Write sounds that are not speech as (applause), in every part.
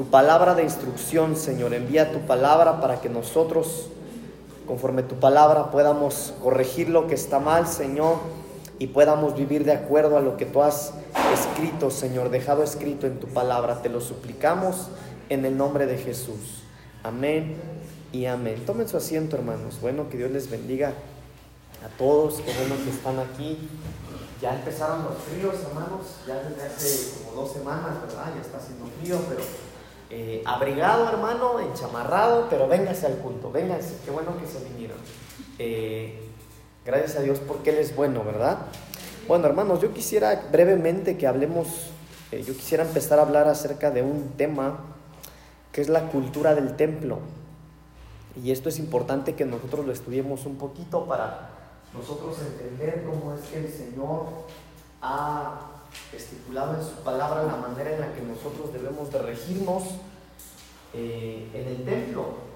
tu palabra de instrucción, Señor. Envía tu palabra para que nosotros, conforme tu palabra, podamos corregir lo que está mal, Señor, y podamos vivir de acuerdo a lo que tú has escrito, Señor, dejado escrito en tu palabra. Te lo suplicamos en el nombre de Jesús. Amén y amén. Tomen su asiento, hermanos. Bueno, que Dios les bendiga a todos, bueno que están aquí. Ya empezaron los fríos, hermanos, ya desde hace como dos semanas, ¿verdad? Ya está haciendo frío, pero eh, abrigado, hermano, enchamarrado, pero véngase al culto, véngase, qué bueno que se vinieron. Eh, gracias a Dios porque Él es bueno, ¿verdad? Bueno, hermanos, yo quisiera brevemente que hablemos, eh, yo quisiera empezar a hablar acerca de un tema que es la cultura del templo. Y esto es importante que nosotros lo estudiemos un poquito para nosotros entender cómo es que el Señor ha estipulado en su palabra la manera en la que nosotros debemos de regirnos eh, en el templo.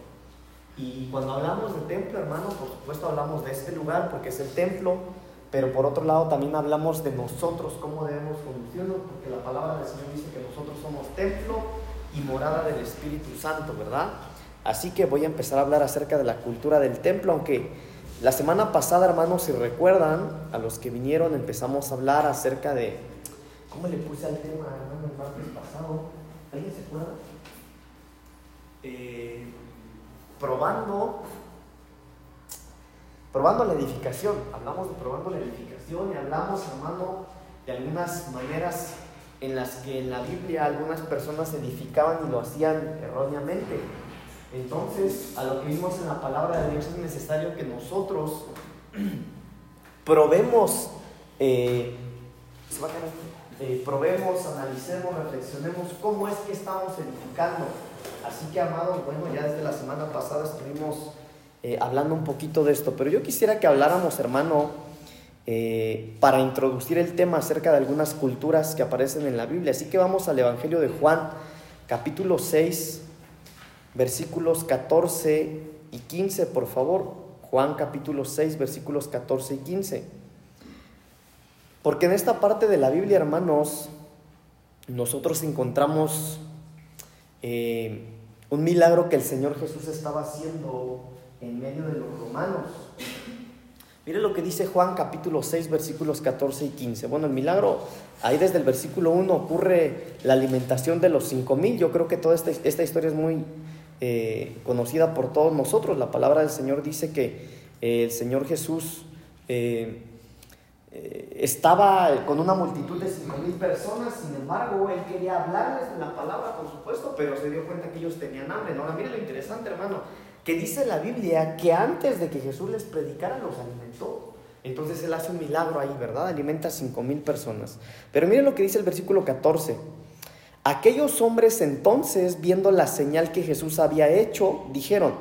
Y cuando hablamos de templo, hermano, por supuesto hablamos de este lugar porque es el templo, pero por otro lado también hablamos de nosotros, cómo debemos conducirnos, porque la palabra del Señor dice que nosotros somos templo y morada del Espíritu Santo, ¿verdad? Así que voy a empezar a hablar acerca de la cultura del templo, aunque la semana pasada, hermanos, si recuerdan, a los que vinieron empezamos a hablar acerca de... ¿Cómo le puse al tema, hermano, el martes pasado? ¿Alguien se acuerda? Eh, probando, probando la edificación. Hablamos de probando la edificación y hablamos, hermano, de algunas maneras en las que en la Biblia algunas personas edificaban y lo hacían erróneamente. Entonces, a lo que vimos en la palabra de Dios es necesario que nosotros (clears throat) probemos, eh, eh, probemos, analicemos, reflexionemos cómo es que estamos edificando. Así que, amados, bueno, ya desde la semana pasada estuvimos eh, hablando un poquito de esto, pero yo quisiera que habláramos, hermano, eh, para introducir el tema acerca de algunas culturas que aparecen en la Biblia. Así que vamos al Evangelio de Juan, capítulo 6, versículos 14 y 15, por favor. Juan capítulo 6, versículos 14 y 15. Porque en esta parte de la Biblia, hermanos, nosotros encontramos eh, un milagro que el Señor Jesús estaba haciendo en medio de los romanos. Mire lo que dice Juan capítulo 6 versículos 14 y 15. Bueno, el milagro, ahí desde el versículo 1 ocurre la alimentación de los cinco mil. Yo creo que toda esta, esta historia es muy eh, conocida por todos nosotros. La palabra del Señor dice que eh, el Señor Jesús estaba con una multitud de cinco mil personas, sin embargo, él quería hablarles de la palabra, por supuesto, pero se dio cuenta que ellos tenían hambre. Ahora, mire lo interesante, hermano que dice la Biblia que antes de que Jesús les predicara los alimentó. Entonces Él hace un milagro ahí, ¿verdad? Alimenta a cinco mil personas. Pero miren lo que dice el versículo 14. Aquellos hombres entonces, viendo la señal que Jesús había hecho, dijeron,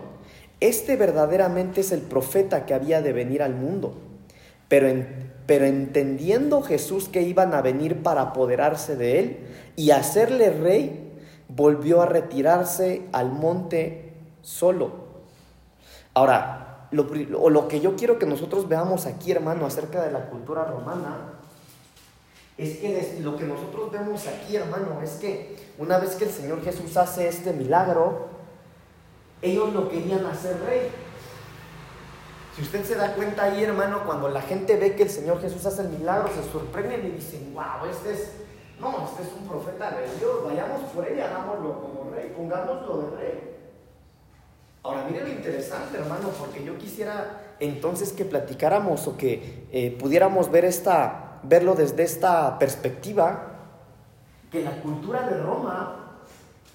este verdaderamente es el profeta que había de venir al mundo. Pero, pero entendiendo Jesús que iban a venir para apoderarse de él y hacerle rey, volvió a retirarse al monte solo. Ahora, lo, lo que yo quiero que nosotros veamos aquí, hermano, acerca de la cultura romana, es que lo que nosotros vemos aquí, hermano, es que una vez que el Señor Jesús hace este milagro, ellos lo querían hacer rey. Si usted se da cuenta ahí, hermano, cuando la gente ve que el Señor Jesús hace el milagro, se sorprenden y dicen, wow, este es, no, este es un profeta de Dios, vayamos por él y hagámoslo como rey, pongámoslo de rey. Ahora, mire lo interesante, hermano, porque yo quisiera entonces que platicáramos o que eh, pudiéramos ver esta, verlo desde esta perspectiva, que la cultura de Roma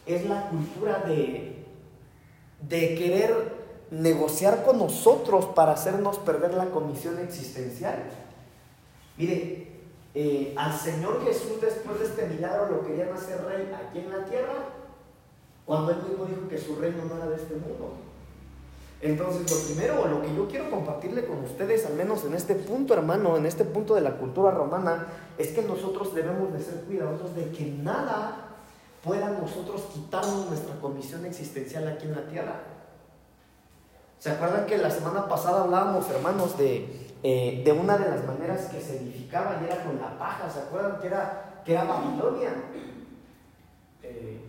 es la cultura de, de querer negociar con nosotros para hacernos perder la comisión existencial. Mire, eh, al Señor Jesús después de este milagro lo querían hacer rey aquí en la tierra, cuando él mismo dijo que su reino no era de este mundo. Entonces, lo primero, lo que yo quiero compartirle con ustedes, al menos en este punto, hermano, en este punto de la cultura romana, es que nosotros debemos de ser cuidadosos de que nada pueda nosotros quitarnos nuestra comisión existencial aquí en la tierra. ¿Se acuerdan que la semana pasada hablábamos, hermanos, de, eh, de una de las maneras que se edificaba y era con la paja? ¿Se acuerdan que era, que era Babilonia? Eh,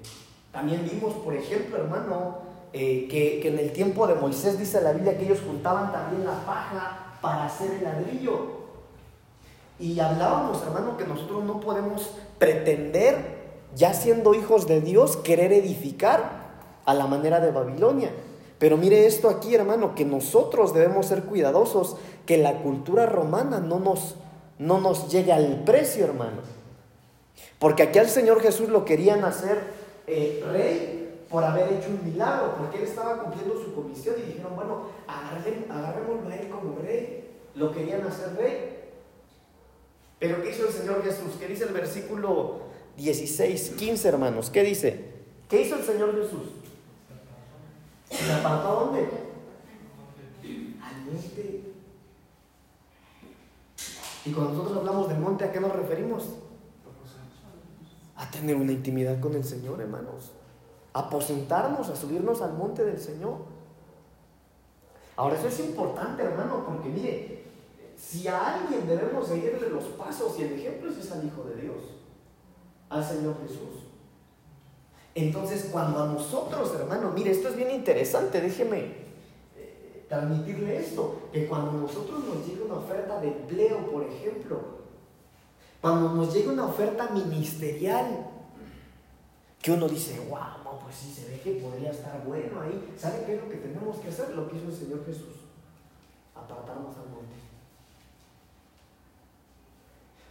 También vimos, por ejemplo, hermano, eh, que, que en el tiempo de Moisés dice la Biblia que ellos juntaban también la paja para hacer el ladrillo. Y hablábamos, hermano, que nosotros no podemos pretender, ya siendo hijos de Dios, querer edificar a la manera de Babilonia. Pero mire esto aquí, hermano, que nosotros debemos ser cuidadosos, que la cultura romana no nos, no nos llegue al precio, hermano. Porque aquí al Señor Jesús lo querían hacer eh, rey por haber hecho un milagro, porque él estaba cumpliendo su comisión y dijeron, bueno, agarrémoslo a él como rey. Lo querían hacer rey. Pero ¿qué hizo el Señor Jesús? ¿Qué dice el versículo 16, 15, hermanos? ¿Qué dice? ¿Qué hizo el Señor Jesús? ¿Se apartó a dónde? Al monte. Y cuando nosotros hablamos del monte, ¿a qué nos referimos? A tener una intimidad con el Señor, hermanos. A aposentarnos, a subirnos al monte del Señor. Ahora, eso es importante, hermano, porque mire, si a alguien debemos seguirle los pasos y el ejemplo, es al Hijo de Dios, al Señor Jesús. Entonces, cuando a nosotros, hermano, mire, esto es bien interesante, déjeme eh, transmitirle esto, que cuando a nosotros nos llega una oferta de empleo, por ejemplo, cuando nos llega una oferta ministerial, que uno dice, wow, pues sí, se ve que podría estar bueno ahí. ¿Sabe qué es lo que tenemos que hacer? Lo que hizo el Señor Jesús. Apartarnos al monte.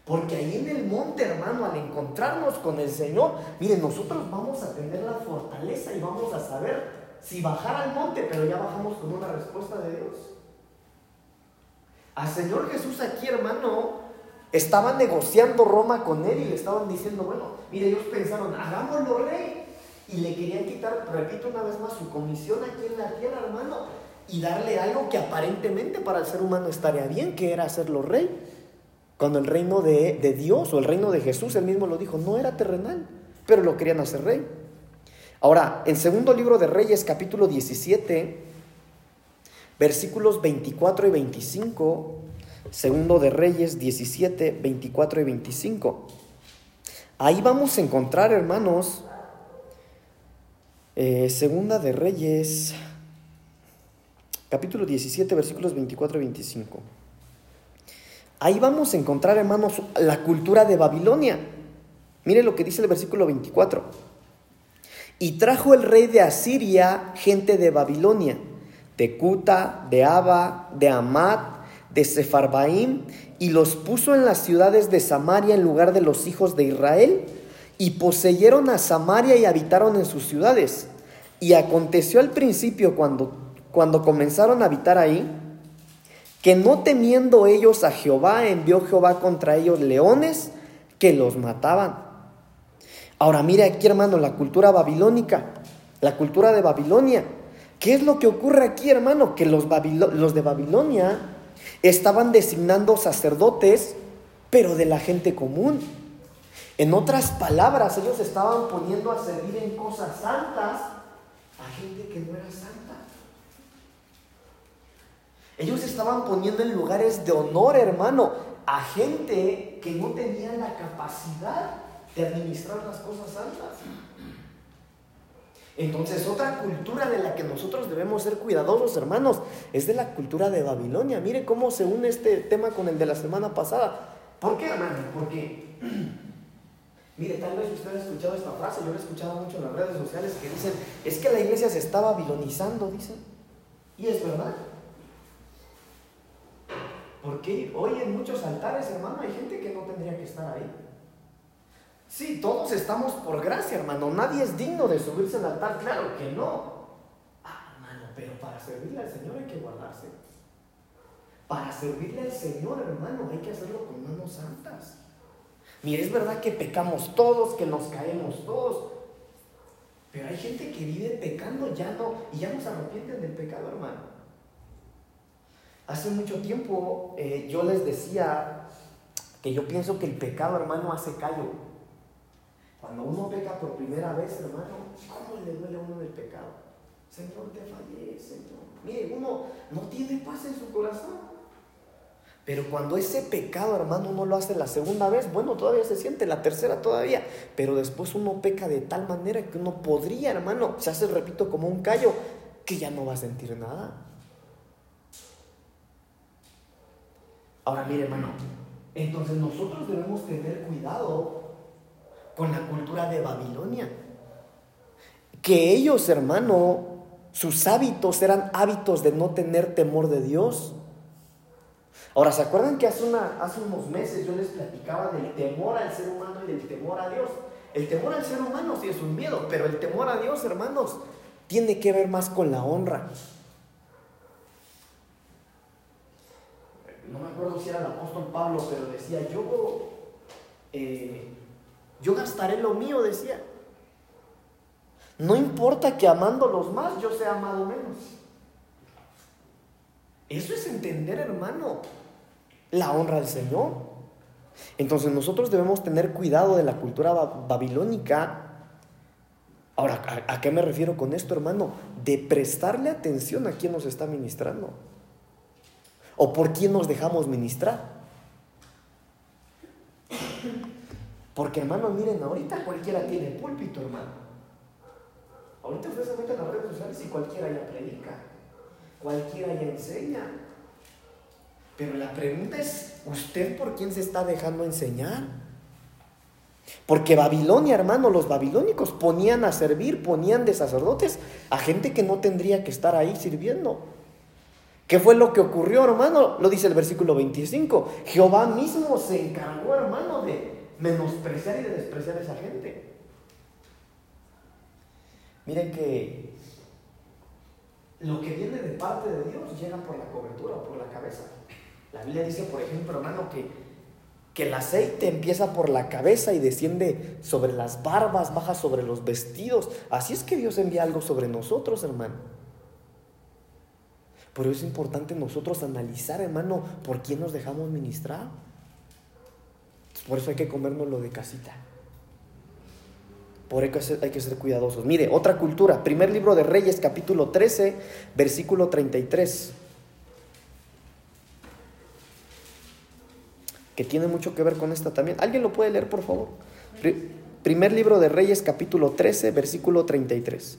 Porque ahí en el monte, hermano, al encontrarnos con el Señor, miren, nosotros vamos a tener la fortaleza y vamos a saber si bajar al monte, pero ya bajamos con una respuesta de Dios. Al Señor Jesús aquí, hermano, estaban negociando Roma con él y le estaban diciendo, bueno, mire, ellos pensaron, hagámoslo rey. Y le querían quitar, repito una vez más, su comisión aquí en la tierra, hermano, y darle algo que aparentemente para el ser humano estaría bien, que era hacerlo rey. Cuando el reino de, Dios o el reino de Jesús, él mismo lo dijo, no era terrenal, pero lo querían hacer rey. Ahora, en segundo libro de Reyes, capítulo 17, versículos 24 y 25, segundo de Reyes 17, 24 y 25. Ahí vamos a encontrar, hermanos, eh, segunda de Reyes, capítulo 17, versículos 24 y 25. Ahí vamos a encontrar, hermanos, la cultura de Babilonia. Mire lo que dice el versículo 24. Y trajo el rey de Asiria gente de Babilonia, de Cuta, de Aba, de Amat, de Sefarbaim, y los puso en las ciudades de Samaria en lugar de los hijos de Israel, y poseyeron a Samaria y habitaron en sus ciudades. Y aconteció al principio, cuando, cuando comenzaron a habitar ahí, que no temiendo ellos a Jehová, envió Jehová contra ellos leones que los mataban. Ahora mire aquí hermano la cultura babilónica, la cultura de Babilonia. ¿Qué es lo que ocurre aquí hermano? Que los, los de Babilonia estaban designando sacerdotes, pero de la gente común. En otras palabras, ellos estaban poniendo a servir en cosas santas a gente que no era santa. Ellos estaban poniendo en lugares de honor, hermano, a gente que no tenía la capacidad de administrar las cosas santas. Entonces, otra cultura de la que nosotros debemos ser cuidadosos, hermanos, es de la cultura de Babilonia. Mire cómo se une este tema con el de la semana pasada. ¿Por qué, hermano? Porque, (clears throat) mire, tal vez usted ha escuchado esta frase, yo la he escuchado mucho en las redes sociales que dicen, es que la iglesia se está babilonizando, dicen. Y es verdad. Porque hoy en muchos altares, hermano, hay gente que no tendría que estar ahí. Sí, todos estamos por gracia, hermano. Nadie es digno de subirse al altar, claro que no. Ah, hermano, pero para servirle al Señor hay que guardarse. Para servirle al Señor, hermano, hay que hacerlo con manos santas. Mire, es verdad que pecamos todos, que nos caemos todos. Pero hay gente que vive pecando ya no, y ya no se arrepienten del pecado, hermano. Hace mucho tiempo eh, yo les decía que yo pienso que el pecado, hermano, hace callo. Cuando uno peca por primera vez, hermano, ¿cómo le duele a uno el pecado? Señor, te fallé, Señor. Mire, uno no tiene paz en su corazón. Pero cuando ese pecado, hermano, uno lo hace la segunda vez, bueno, todavía se siente, la tercera todavía, pero después uno peca de tal manera que uno podría, hermano, se hace, repito, como un callo, que ya no va a sentir nada. Ahora, mire, hermano, entonces nosotros debemos tener cuidado con la cultura de Babilonia. Que ellos, hermano, sus hábitos eran hábitos de no tener temor de Dios. Ahora, ¿se acuerdan que hace, unos meses yo les platicaba del temor al ser humano y del temor a Dios? El temor al ser humano sí es un miedo, pero el temor a Dios, hermanos, tiene que ver más con la honra. No me acuerdo si era el apóstol Pablo, pero decía, yo, eh, yo gastaré lo mío, decía. No importa que amándolos más yo sea amado menos. Eso es entender, hermano, la honra al Señor. Entonces nosotros debemos tener cuidado de la cultura babilónica. Ahora, ¿a, qué me refiero con esto, hermano? De prestarle atención a quien nos está ministrando. O por quién nos dejamos ministrar. Porque, hermano, miren, ahorita cualquiera tiene púlpito, hermano. Ahorita usted se mete en las redes sociales y cualquiera ya predica, cualquiera ya enseña. Pero la pregunta es, ¿usted por quién se está dejando enseñar? Porque Babilonia, hermano, los babilónicos ponían a servir, ponían de sacerdotes a gente que no tendría que estar ahí sirviendo. ¿Qué fue lo que ocurrió, hermano? Lo dice el versículo 25. Jehová mismo se encargó, hermano, de menospreciar y de despreciar a esa gente. Miren que lo que viene de parte de Dios llega por la cobertura por la cabeza. La Biblia dice, por ejemplo, hermano, que, que el aceite empieza por la cabeza y desciende sobre las barbas, baja sobre los vestidos. Así es que Dios envía algo sobre nosotros, hermano. Por eso es importante nosotros analizar, hermano, por quién nos dejamos ministrar. Por eso hay que comernos lo de casita. Por eso hay que ser cuidadosos. Mire, otra cultura. Primer libro de Reyes, capítulo 13, versículo 33. Que tiene mucho que ver con esta también. ¿Alguien lo puede leer, por favor? Primer libro de Reyes, capítulo 13, versículo 33.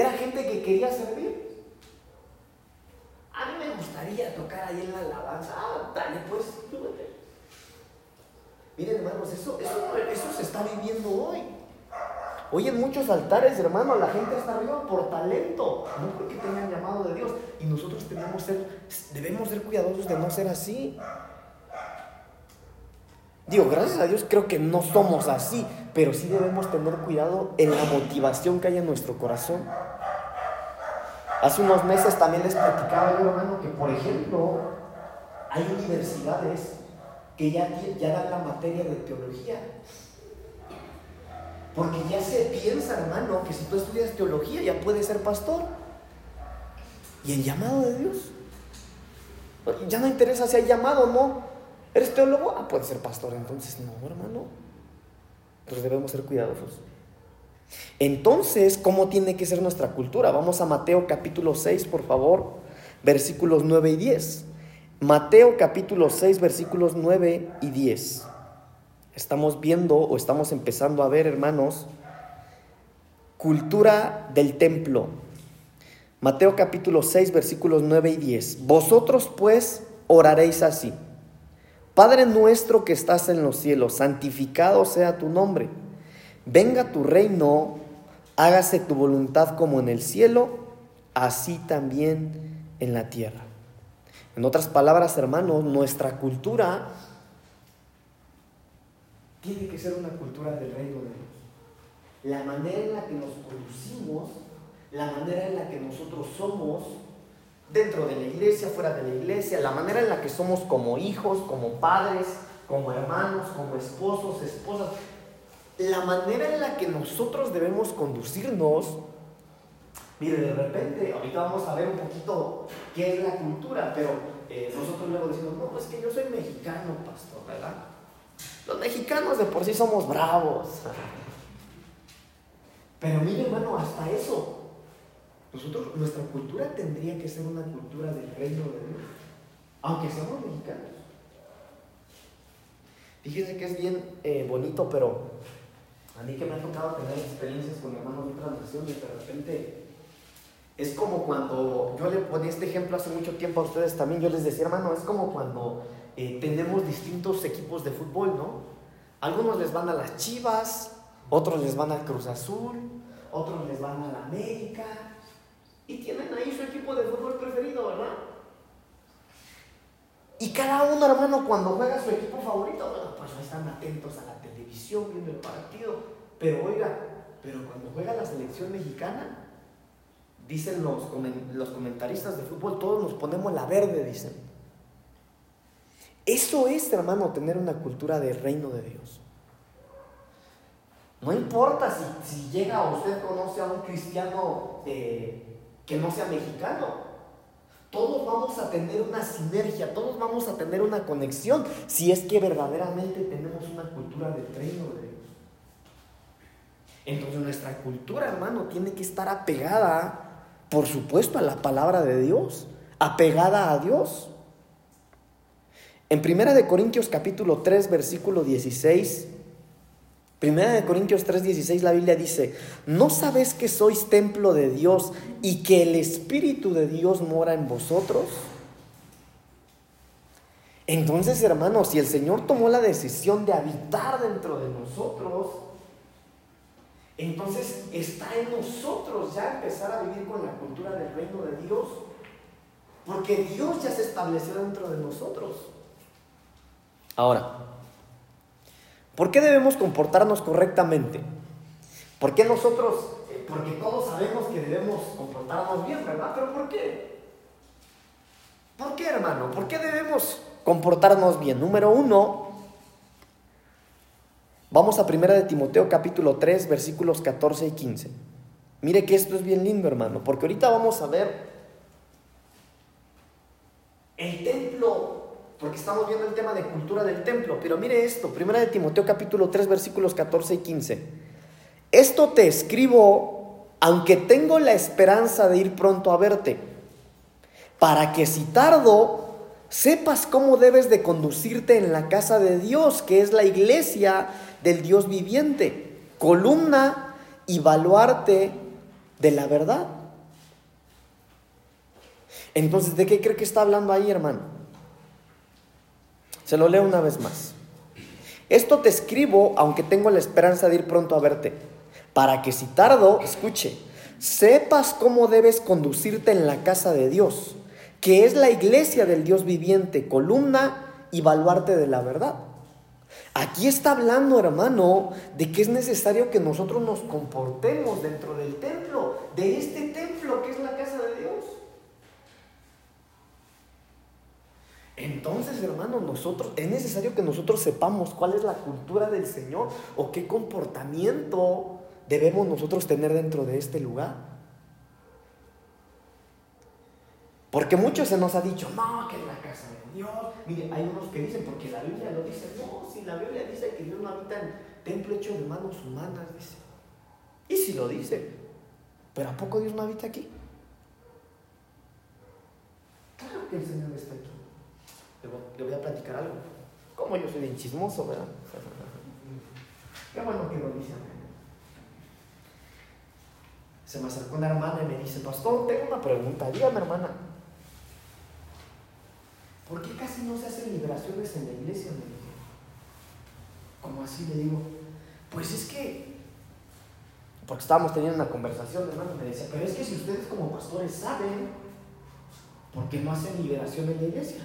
era gente que quería servir. A mí me gustaría tocar ahí en la alabanza. Ah, dale, pues, Miren, hermanos, eso, eso, eso se está viviendo hoy. Hoy en muchos altares, hermano, la gente está arriba por talento, no porque tengan llamado de Dios. Y nosotros tenemos ser, debemos ser cuidadosos de no ser así. Digo, gracias a Dios creo que no somos así, pero sí debemos tener cuidado en la motivación que hay en nuestro corazón. Hace unos meses también les platicaba yo, hermano, que por ejemplo hay universidades que ya, ya dan la materia de teología. Porque ya se piensa, hermano, que si tú estudias teología ya puedes ser pastor. ¿Y el llamado de Dios? Ya no interesa si hay llamado o no. ¿Eres teólogo? Ah, puedes ser pastor. Entonces, no, hermano. Pues debemos ser cuidadosos. Entonces, ¿cómo tiene que ser nuestra cultura? Vamos a Mateo capítulo 6, por favor, versículos 9 y 10. Mateo capítulo 6, versículos 9 y 10 estamos viendo o estamos empezando a ver, hermanos, cultura del templo. Mateo capítulo 6, versículos 9 y 10. Vosotros pues oraréis así. Padre nuestro que estás en los cielos, santificado sea tu nombre. Venga tu reino, hágase tu voluntad como en el cielo, así también en la tierra. En otras palabras, hermanos, nuestra cultura tiene que ser una cultura del reino de Dios. La manera en la que nos conducimos la manera en la que nosotros somos dentro de la iglesia, fuera de la iglesia, la manera en la que somos como hijos, como padres, como hermanos, como esposos, esposas, la manera en la que nosotros debemos conducirnos. Mire, de repente, ahorita vamos a ver un poquito qué es la cultura, pero eh, nosotros luego decimos, no, pues que yo soy mexicano, pastor, ¿verdad? Los mexicanos de por sí somos bravos. Pero mire, hermano, hasta eso. Nosotros, nuestra cultura tendría que ser una cultura del reino de Dios, aunque seamos mexicanos. Fíjese que es bien eh, bonito, pero a mí que me ha tocado tener experiencias con hermanos de otras naciones, de repente es como cuando, yo le ponía este ejemplo hace mucho tiempo a ustedes también, yo les decía, hermano, es como cuando eh, tenemos distintos equipos de fútbol, ¿no? Algunos les van a las Chivas, otros les van al Cruz Azul, otros les van a la América, y tienen ahí su equipo de fútbol preferido, ¿verdad? Y cada uno, hermano, cuando juega su equipo favorito, bueno, pues están atentos a la televisión viendo el partido. Pero oiga, pero cuando juega la selección mexicana, dicen los, los comentaristas de fútbol, todos nos ponemos la verde, dicen. Eso es, hermano, tener una cultura de reino de Dios. No importa si, si llega usted conoce a un cristiano que no sea mexicano. Todos vamos a tener una sinergia, todos vamos a tener una conexión si es que verdaderamente tenemos una cultura de reino de Dios. Entonces nuestra cultura, hermano, tiene que estar apegada, por supuesto, a la palabra de Dios, apegada a Dios. En 1 Corintios capítulo 3, versículo 16, Primera de Corintios 3:16 la Biblia dice, ¿no sabes que sois templo de Dios y que el Espíritu de Dios mora en vosotros? Entonces, hermanos, si el Señor tomó la decisión de habitar dentro de nosotros, entonces está en nosotros ya empezar a vivir con la cultura del reino de Dios. Porque Dios ya se estableció dentro de nosotros. Ahora, ¿Por qué debemos comportarnos correctamente? ¿Por qué nosotros, eh, porque todos sabemos que debemos comportarnos bien, ¿verdad? Pero ¿por qué? ¿Por qué, hermano? ¿Por qué debemos comportarnos bien? Número uno, vamos a primera de Timoteo capítulo 3, versículos 14 y 15. Mire que esto es bien lindo, hermano, porque ahorita vamos a ver el templo porque estamos viendo el tema de cultura del templo. Pero mire esto, primera de Timoteo capítulo 3 versículos 14 y 15. Esto te escribo aunque tengo la esperanza de ir pronto a verte, para que si tardo, sepas cómo debes de conducirte en la casa de Dios, que es la iglesia del Dios viviente, columna y baluarte de la verdad. Entonces, ¿de qué cree que está hablando ahí, hermano? Se lo leo una vez más. Esto te escribo aunque tengo la esperanza de ir pronto a verte, para que si tardo, escuche, sepas cómo debes conducirte en la casa de Dios, que es la iglesia del Dios viviente, columna y baluarte de la verdad. Aquí está hablando, hermano, de que es necesario que nosotros nos comportemos dentro del templo, de este templo que es la casa de Dios. Entonces, hermano, nosotros es necesario que nosotros sepamos cuál es la cultura del Señor o qué comportamiento debemos nosotros tener dentro de este lugar. Porque muchos se nos ha dicho, no, que es la casa de Dios. Mire, hay unos que dicen, porque la Biblia lo dice, no, si la Biblia dice que Dios no habita en templo hecho de manos humanas, dice. Y si lo dice, pero ¿a poco Dios no habita aquí? Claro que el Señor está aquí le voy a platicar algo. Como yo soy bien chismoso, ¿verdad? Qué bueno que lo dice. Se me acercó una hermana y me dice, pastor, tengo una pregunta. Dígame, hermana. ¿Por qué casi no se hacen liberaciones en la iglesia? Me dijo. Como así le digo, pues es que, porque estábamos teniendo una conversación, hermano, me decía, pero es que si ustedes como pastores saben, ¿por qué no hacen liberación en la iglesia?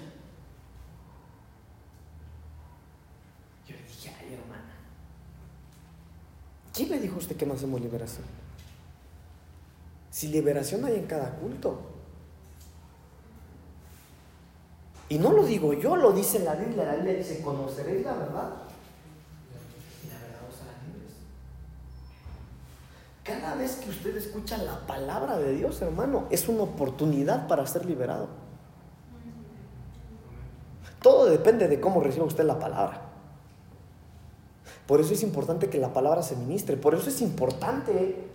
¿Quién le dijo a usted que no hacemos liberación? Si liberación hay en cada culto. Y no lo digo yo, lo dice la Biblia. La Biblia dice, conoceréis la verdad. Y la verdad os hará libres. Cada vez que usted escucha la palabra de Dios, hermano, es una oportunidad para ser liberado. Todo depende de cómo reciba usted la palabra. Por eso es importante que la palabra se ministre. Por eso es importante,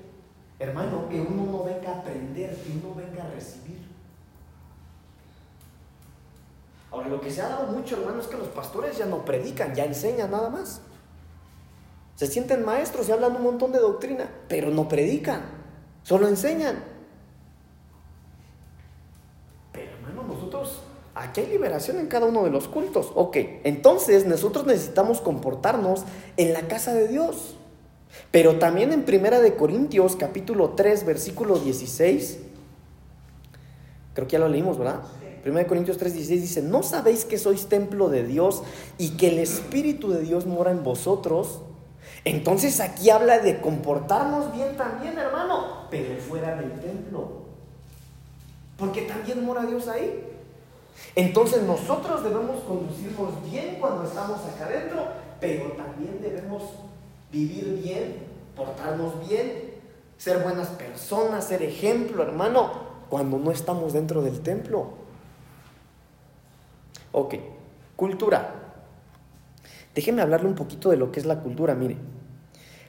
hermano, que uno no venga a aprender, que uno venga a recibir. Ahora, lo que se ha dado mucho, hermano, es que los pastores ya no predican, ya enseñan nada más. Se sienten maestros y hablan un montón de doctrina, pero no predican, solo enseñan. Pero, hermano, nosotros Hay liberación en cada uno de los cultos. Ok, entonces nosotros necesitamos comportarnos en la casa de Dios. Pero también en Primera de Corintios capítulo 3 versículo 16, creo que ya lo leímos, ¿verdad? Primera de Corintios 3, 16 dice, ¿no sabéis que sois templo de Dios y que el Espíritu de Dios mora en vosotros? Entonces aquí habla de comportarnos bien también, hermano, pero fuera del templo. Porque también mora Dios ahí. Entonces nosotros debemos conducirnos bien cuando estamos acá adentro, pero también debemos vivir bien, portarnos bien, ser buenas personas, ser ejemplo, hermano, cuando no estamos dentro del templo. Ok, cultura. Déjeme hablarle un poquito de lo que es la cultura, mire.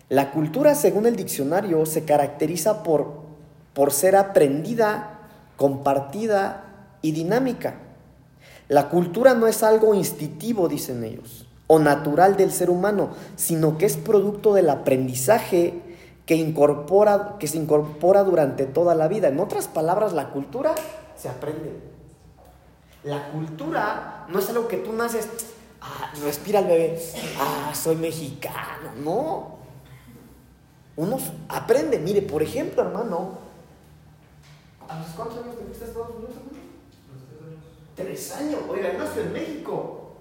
La cultura, según el diccionario, se caracteriza por, por ser aprendida, compartida y dinámica. La cultura no es algo instintivo, dicen ellos, o natural del ser humano, sino que es producto del aprendizaje que, incorpora, que se incorpora durante toda la vida. En otras palabras, la cultura se aprende. La cultura no es algo que tú naces, ah, respira el bebé, ah, soy mexicano, no. Uno aprende, mire, por ejemplo, hermano, ¿a los cuántos años te fuiste a Estados Unidos? Tres años. Oiga, nació en México.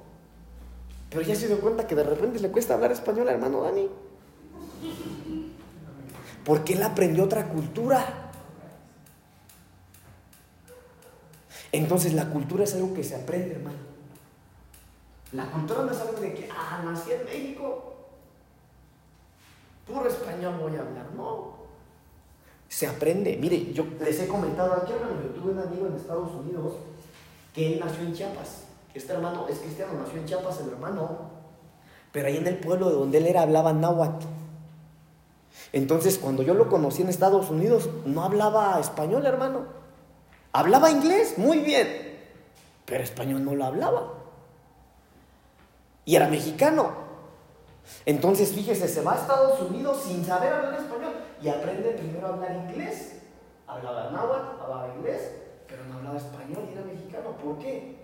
Pero ya se dio cuenta que de repente le cuesta hablar español hermano Dani. Porque él aprendió otra cultura. Entonces la cultura es algo que se aprende, hermano. La cultura no es algo de que, ah, nací en México. Puro español voy a hablar. No. Se aprende. Mire, yo les he comentado aquí, hermano, yo tuve un amigo en Estados Unidos él nació en Chiapas. Este hermano es cristiano, nació en Chiapas el hermano, pero ahí en el pueblo de donde él era hablaba náhuatl. Entonces, cuando yo lo conocí en Estados Unidos, no hablaba español, hermano. Hablaba inglés, muy bien, pero español no lo hablaba. Y era mexicano. Entonces, fíjese, se va a Estados Unidos sin saber hablar español y aprende primero a hablar inglés. Hablaba náhuatl, hablaba inglés, pero no hablaba español y era mexicano. ¿Por qué?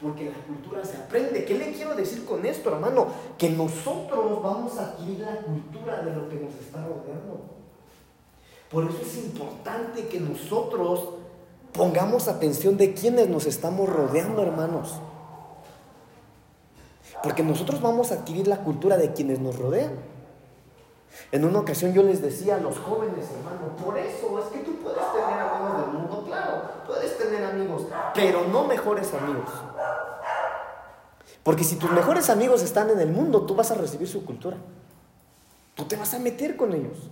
Porque la cultura se aprende. ¿Qué le quiero decir con esto, hermano? Que nosotros vamos a adquirir la cultura de lo que nos está rodeando. Por eso es importante que nosotros pongamos atención de quienes nos estamos rodeando, hermanos. Porque nosotros vamos a adquirir la cultura de quienes nos rodean. En una ocasión yo les decía a los jóvenes, hermano, por eso es que tú puedes tener amigos del mundo, claro, puedes tener amigos, pero no mejores amigos. Porque si tus mejores amigos están en el mundo, tú vas a recibir su cultura. Tú te vas a meter con ellos.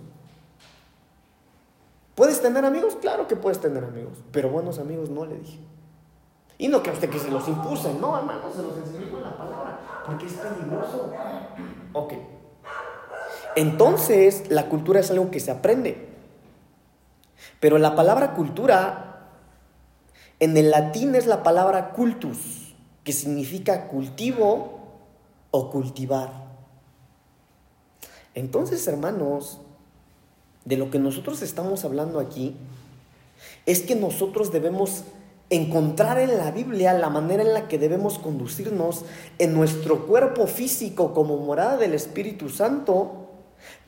¿Puedes tener amigos? Claro que puedes tener amigos, pero buenos amigos no le dije. Y no que a usted que se los impuse, no, hermano, se los enseñé con la palabra, porque es peligroso. Ok. Entonces, la cultura es algo que se aprende. Pero la palabra cultura, en el latín es la palabra cultus, que significa cultivo o cultivar. Entonces, hermanos, de lo que nosotros estamos hablando aquí, es que nosotros debemos encontrar en la Biblia la manera en la que debemos conducirnos en nuestro cuerpo físico como morada del Espíritu Santo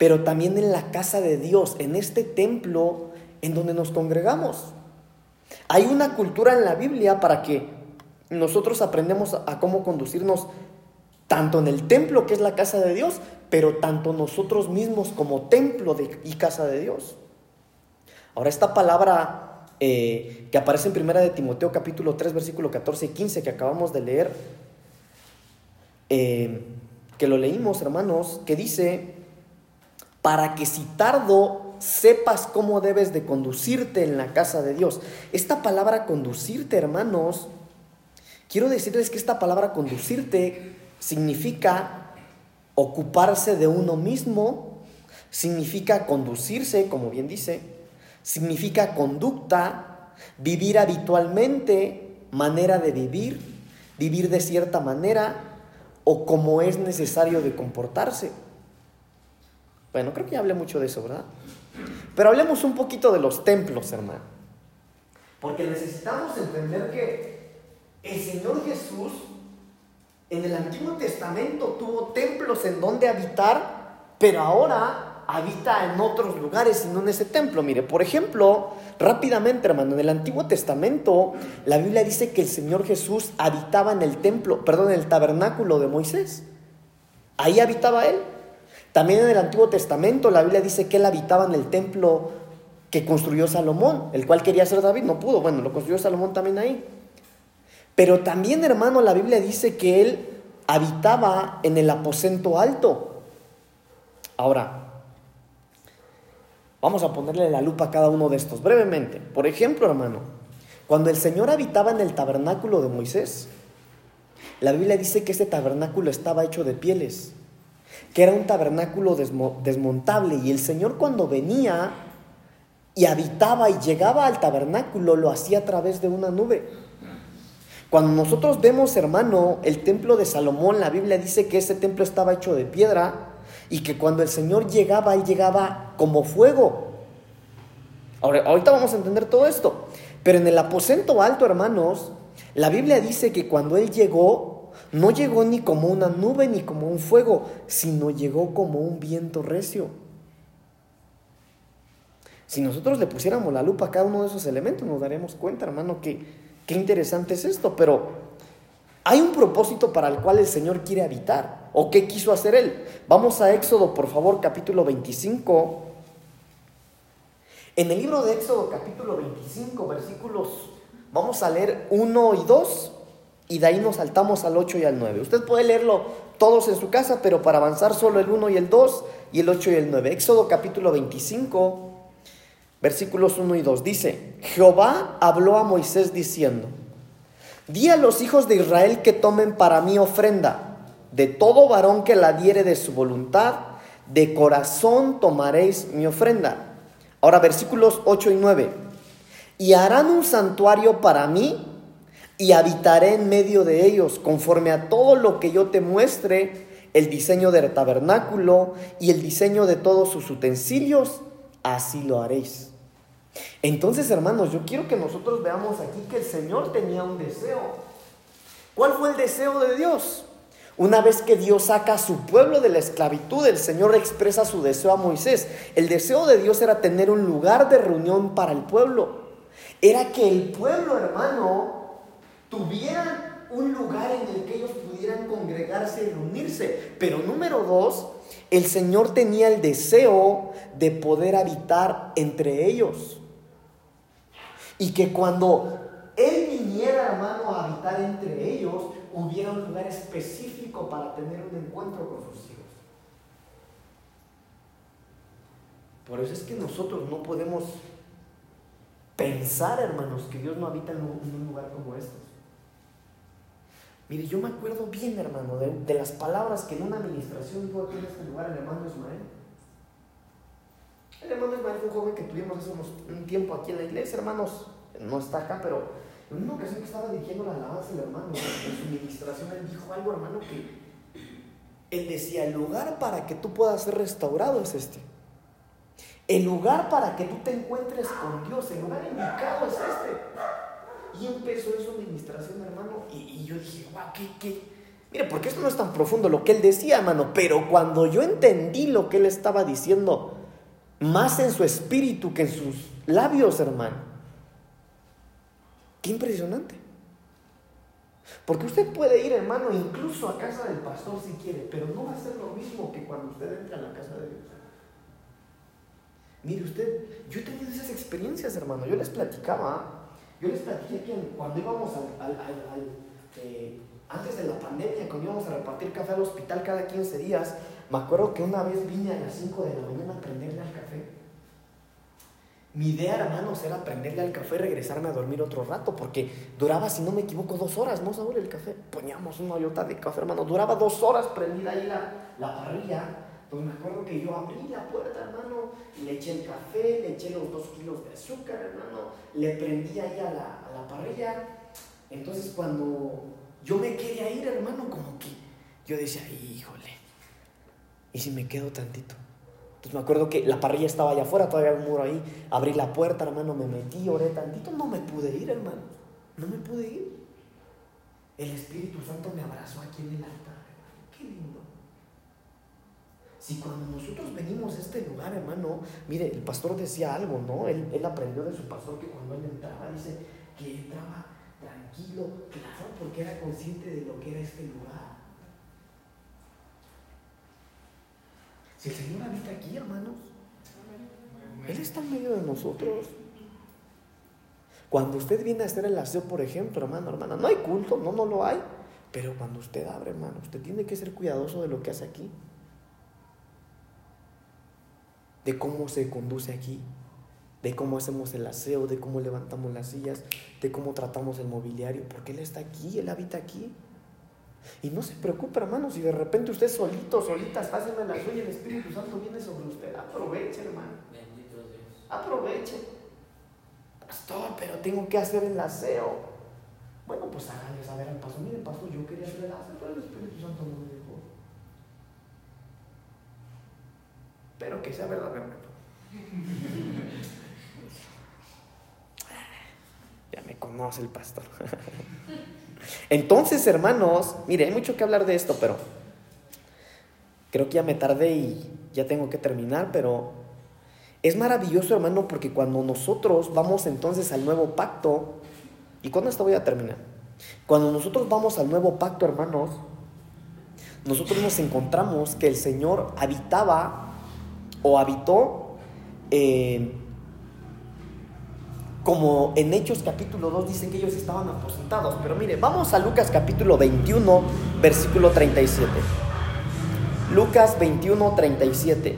pero también en la casa de Dios, en este templo en donde nos congregamos. Hay una cultura en la Biblia para que nosotros aprendamos a cómo conducirnos tanto en el templo que es la casa de Dios, pero tanto nosotros mismos como templo y casa de Dios. Ahora, esta palabra eh, que aparece en primera de Timoteo capítulo 3, versículo 14 y 15 que acabamos de leer, eh, que lo leímos, hermanos, que dice, para que si tardo sepas cómo debes de conducirte en la casa de Dios. Esta palabra conducirte, hermanos, quiero decirles que esta palabra conducirte significa ocuparse de uno mismo, significa conducirse, como bien dice, significa conducta, vivir habitualmente, manera de vivir, vivir de cierta manera o como es necesario de comportarse. Bueno, creo que ya hablé mucho de eso, ¿verdad? Pero hablemos un poquito de los templos, hermano. Porque necesitamos entender que el Señor Jesús en el Antiguo Testamento tuvo templos en donde habitar, pero ahora habita en otros lugares y no en ese templo. Mire, por ejemplo, rápidamente, hermano, en el Antiguo Testamento la Biblia dice que el Señor Jesús habitaba en el templo, perdón, en el tabernáculo de Moisés. Ahí habitaba él. También en el Antiguo Testamento la Biblia dice que él habitaba en el templo que construyó Salomón, el cual quería ser David, no pudo, bueno, lo construyó Salomón también ahí. Pero también, hermano, la Biblia dice que él habitaba en el aposento alto. Ahora, vamos a ponerle la lupa a cada uno de estos brevemente. Por ejemplo, hermano, cuando el Señor habitaba en el tabernáculo de Moisés, la Biblia dice que ese tabernáculo estaba hecho de pieles que era un tabernáculo desmontable y el Señor cuando venía y habitaba y llegaba al tabernáculo lo hacía a través de una nube. Cuando nosotros vemos, hermano, el templo de Salomón, la Biblia dice que ese templo estaba hecho de piedra y que cuando el Señor llegaba, Él llegaba como fuego. Ahora, ahorita vamos a entender todo esto. Pero en el aposento alto, hermanos, la Biblia dice que cuando Él llegó, no llegó ni como una nube ni como un fuego, sino llegó como un viento recio. Si nosotros le pusiéramos la lupa a cada uno de esos elementos, nos daremos cuenta, hermano, que qué interesante es esto, pero hay un propósito para el cual el Señor quiere habitar. ¿O qué quiso hacer Él? Vamos a Éxodo, por favor, capítulo 25. En el libro de Éxodo, capítulo 25, versículos, vamos a leer 1 y 2 y de ahí nos saltamos al 8 y al 9. Usted puede leerlo todos en su casa, pero para avanzar solo el 1 y el 2 y el 8 y el 9. Éxodo capítulo 25, versículos 1 y 2. Dice, Jehová habló a Moisés diciendo, di a los hijos de Israel que tomen para mí ofrenda, de todo varón que la diere de su voluntad, de corazón tomaréis mi ofrenda. Ahora versículos 8 y 9. Y harán un santuario para mí y habitaré en medio de ellos, conforme a todo lo que yo te muestre, el diseño del tabernáculo y el diseño de todos sus utensilios, así lo haréis. Entonces, hermanos, yo quiero que nosotros veamos aquí que el Señor tenía un deseo. ¿Cuál fue el deseo de Dios? Una vez que Dios saca a su pueblo de la esclavitud, el Señor expresa su deseo a Moisés. El deseo de Dios era tener un lugar de reunión para el pueblo. Era que el pueblo, hermano, tuvieran un lugar en el que ellos pudieran congregarse y reunirse. Pero número dos, el Señor tenía el deseo de poder habitar entre ellos. Y que cuando Él viniera, hermano, a habitar entre ellos, hubiera un lugar específico para tener un encuentro con sus hijos. Por eso es que nosotros no podemos pensar, hermanos, que Dios no habita en un lugar como este. Mire, yo me acuerdo bien, hermano, de, las palabras que en una administración dijo aquí en este lugar el hermano Ismael. El hermano Ismael fue un joven que tuvimos hace un tiempo aquí en la iglesia, hermanos. No está acá, pero en una ocasión que estaba dirigiendo la alabanza el hermano, en su administración, él dijo algo, hermano, que él decía, el lugar para que tú puedas ser restaurado es este. El lugar para que tú te encuentres con Dios, el lugar indicado es este. Y empezó su administración, hermano, y, yo dije, guau, ¿qué, qué? Mire, porque esto no es tan profundo lo que él decía, hermano, pero cuando yo entendí lo que él estaba diciendo, más en su espíritu que en sus labios, hermano, qué impresionante. Porque usted puede ir, hermano, incluso a casa del pastor si quiere, pero no va a ser lo mismo que cuando usted entra a la casa de Dios. Mire usted, yo he tenido esas experiencias, hermano. Yo les platicaba, yo les platiqué que cuando íbamos al, eh, antes de la pandemia, cuando íbamos a repartir café al hospital cada 15 días, me acuerdo que una vez vine a las 5 de la mañana a prenderle al café. Mi idea, hermanos, era prenderle al café y regresarme a dormir otro rato, porque duraba, si no me equivoco, dos horas, ¿no, Saúl? El café. Poníamos una yota de café, hermano. Duraba dos horas prendida ahí la, la parrilla. Pues me acuerdo que yo abrí la puerta, hermano, le eché el café, le eché los dos kilos de azúcar, hermano, le prendí ahí a la, a la parrilla. Entonces, cuando yo me quería ir, hermano, como que yo decía, híjole, ¿y si me quedo tantito? Entonces me acuerdo que la parrilla estaba allá afuera, todavía había un muro ahí. Abrí la puerta, hermano, me metí, oré tantito. No me pude ir, hermano. No me pude ir. El Espíritu Santo me abrazó aquí en el altar. Qué lindo. Si cuando nosotros venimos a este lugar, hermano, mire, el pastor decía algo, ¿no? Él, él aprendió de su pastor que cuando él entraba, dice que entraba tranquilo, claro, porque era consciente de lo que era este lugar. Si el Señor habita aquí, hermanos, Él está en medio de nosotros. Cuando usted viene a hacer el aseo, por ejemplo, hermano, hermana, no hay culto, no, no lo hay. Pero cuando usted abre, hermano, usted tiene que ser cuidadoso de lo que hace aquí. De cómo se conduce aquí de cómo hacemos el aseo, de cómo levantamos las sillas, de cómo tratamos el mobiliario, porque Él está aquí, Él habita aquí. Y no se preocupe, hermano, si de repente usted solito, solita, está haciendo la suya y el Espíritu Santo viene sobre usted, aproveche, hermano. Aproveche. Pastor, pero tengo que hacer el aseo. Bueno, pues háganle saber al pastor, mire, pastor, yo quería hacer el aseo, pero el Espíritu Santo no me Pero que sea verdad, hermano. Ya me conoce el pastor. Entonces, hermanos, mire, hay mucho que hablar de esto, pero creo que ya me tardé y ya tengo que terminar, pero es maravilloso, hermano, porque cuando nosotros vamos entonces al nuevo pacto, y con esto voy a terminar, cuando nosotros vamos al nuevo pacto, hermanos, nosotros nos encontramos que el Señor habitaba o habitó eh, como en Hechos capítulo 2 dicen que ellos estaban aposentados. Pero mire, vamos a Lucas capítulo 21, versículo 37. Lucas 21, 37.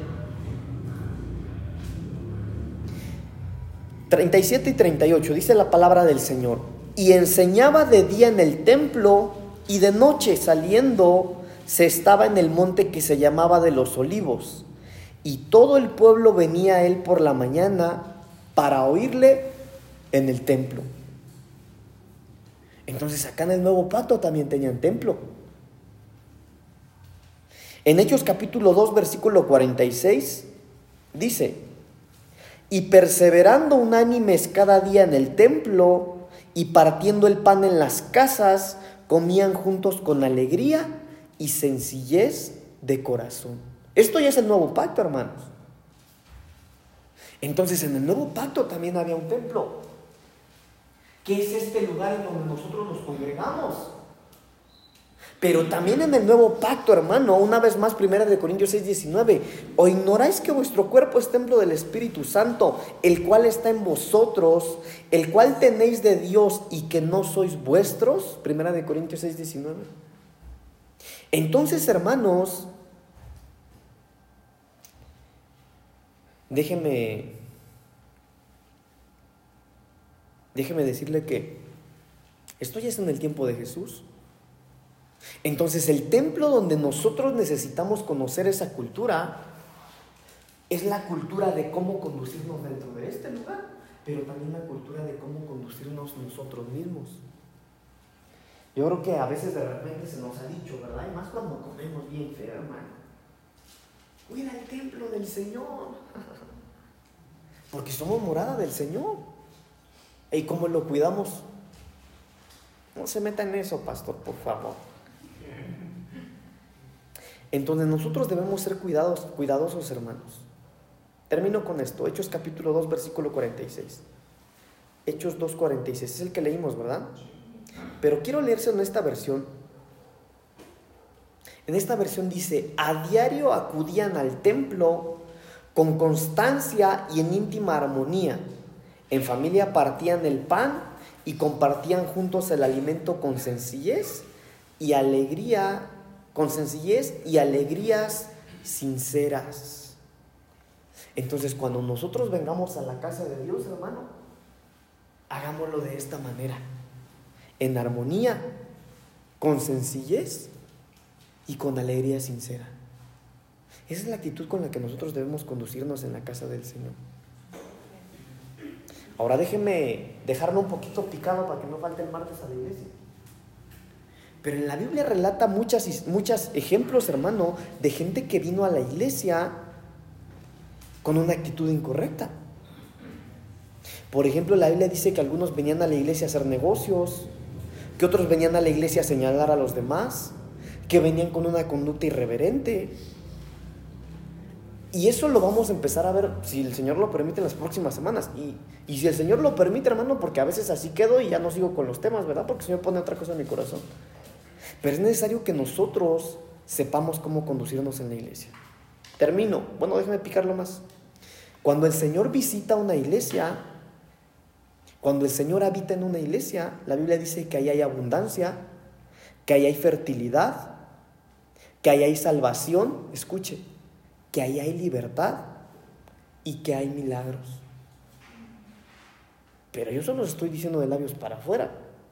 37 y 38 dice la palabra del Señor. Y enseñaba de día en el templo y de noche saliendo se estaba en el monte que se llamaba de los olivos. Y todo el pueblo venía a él por la mañana para oírle en el templo. Entonces acá en el nuevo pacto también tenían templo. En Hechos capítulo 2 versículo 46 dice, y perseverando unánimes cada día en el templo y partiendo el pan en las casas, comían juntos con alegría y sencillez de corazón. Esto ya es el nuevo pacto, hermanos. Entonces en el nuevo pacto también había un templo. ¿Qué es este lugar en donde nosotros nos congregamos? Pero también en el nuevo pacto, hermano, una vez más, primera de Corintios 6, 19, o ignoráis que vuestro cuerpo es templo del Espíritu Santo, el cual está en vosotros, el cual tenéis de Dios y que no sois vuestros, primera de Corintios 6, 19. Entonces, hermanos, déjenme déjeme decirle que esto ya es en el tiempo de Jesús. Entonces el templo donde nosotros necesitamos conocer esa cultura es la cultura de cómo conducirnos dentro de este lugar, pero también la cultura de cómo conducirnos nosotros mismos. Yo creo que a veces de repente se nos ha dicho, ¿verdad? Y más cuando comemos bien feo, hermano. Cuida el templo del Señor. Porque somos morada del Señor. ¿Y cómo lo cuidamos? No se meta en eso, pastor, por favor. Entonces nosotros debemos ser cuidados, cuidadosos, hermanos. Termino con esto. Hechos capítulo 2, versículo 46. Hechos 2, 46. Es el que leímos, ¿verdad? Pero quiero leerse en esta versión. En esta versión dice, a diario acudían al templo con constancia y en íntima armonía. En familia partían el pan y compartían juntos el alimento con sencillez y alegría, con sencillez y alegrías sinceras. Entonces, cuando nosotros vengamos a la casa de Dios, hermano, hagámoslo de esta manera, en armonía, con sencillez y con alegría sincera. Esa es la actitud con la que nosotros debemos conducirnos en la casa del Señor. Ahora déjenme dejarlo un poquito picado para que no falte el martes a la iglesia. Pero en la Biblia relata muchos muchas ejemplos, hermano, de gente que vino a la iglesia con una actitud incorrecta. Por ejemplo, la Biblia dice que algunos venían a la iglesia a hacer negocios, que otros venían a la iglesia a señalar a los demás, que venían con una conducta irreverente. Y eso lo vamos a empezar a ver, si el Señor lo permite, en las próximas semanas. Y, y, si el Señor lo permite, hermano, porque a veces así quedo y ya no sigo con los temas, ¿verdad? Porque el Señor pone otra cosa en mi corazón. Pero es necesario que nosotros sepamos cómo conducirnos en la iglesia. Termino. Bueno, déjame picarlo más. Cuando el Señor visita una iglesia, cuando el Señor habita en una iglesia, la Biblia dice que ahí hay abundancia, que ahí hay fertilidad, que ahí hay salvación, escuche, que ahí hay libertad y que hay milagros. Pero yo solo estoy diciendo de labios para afuera.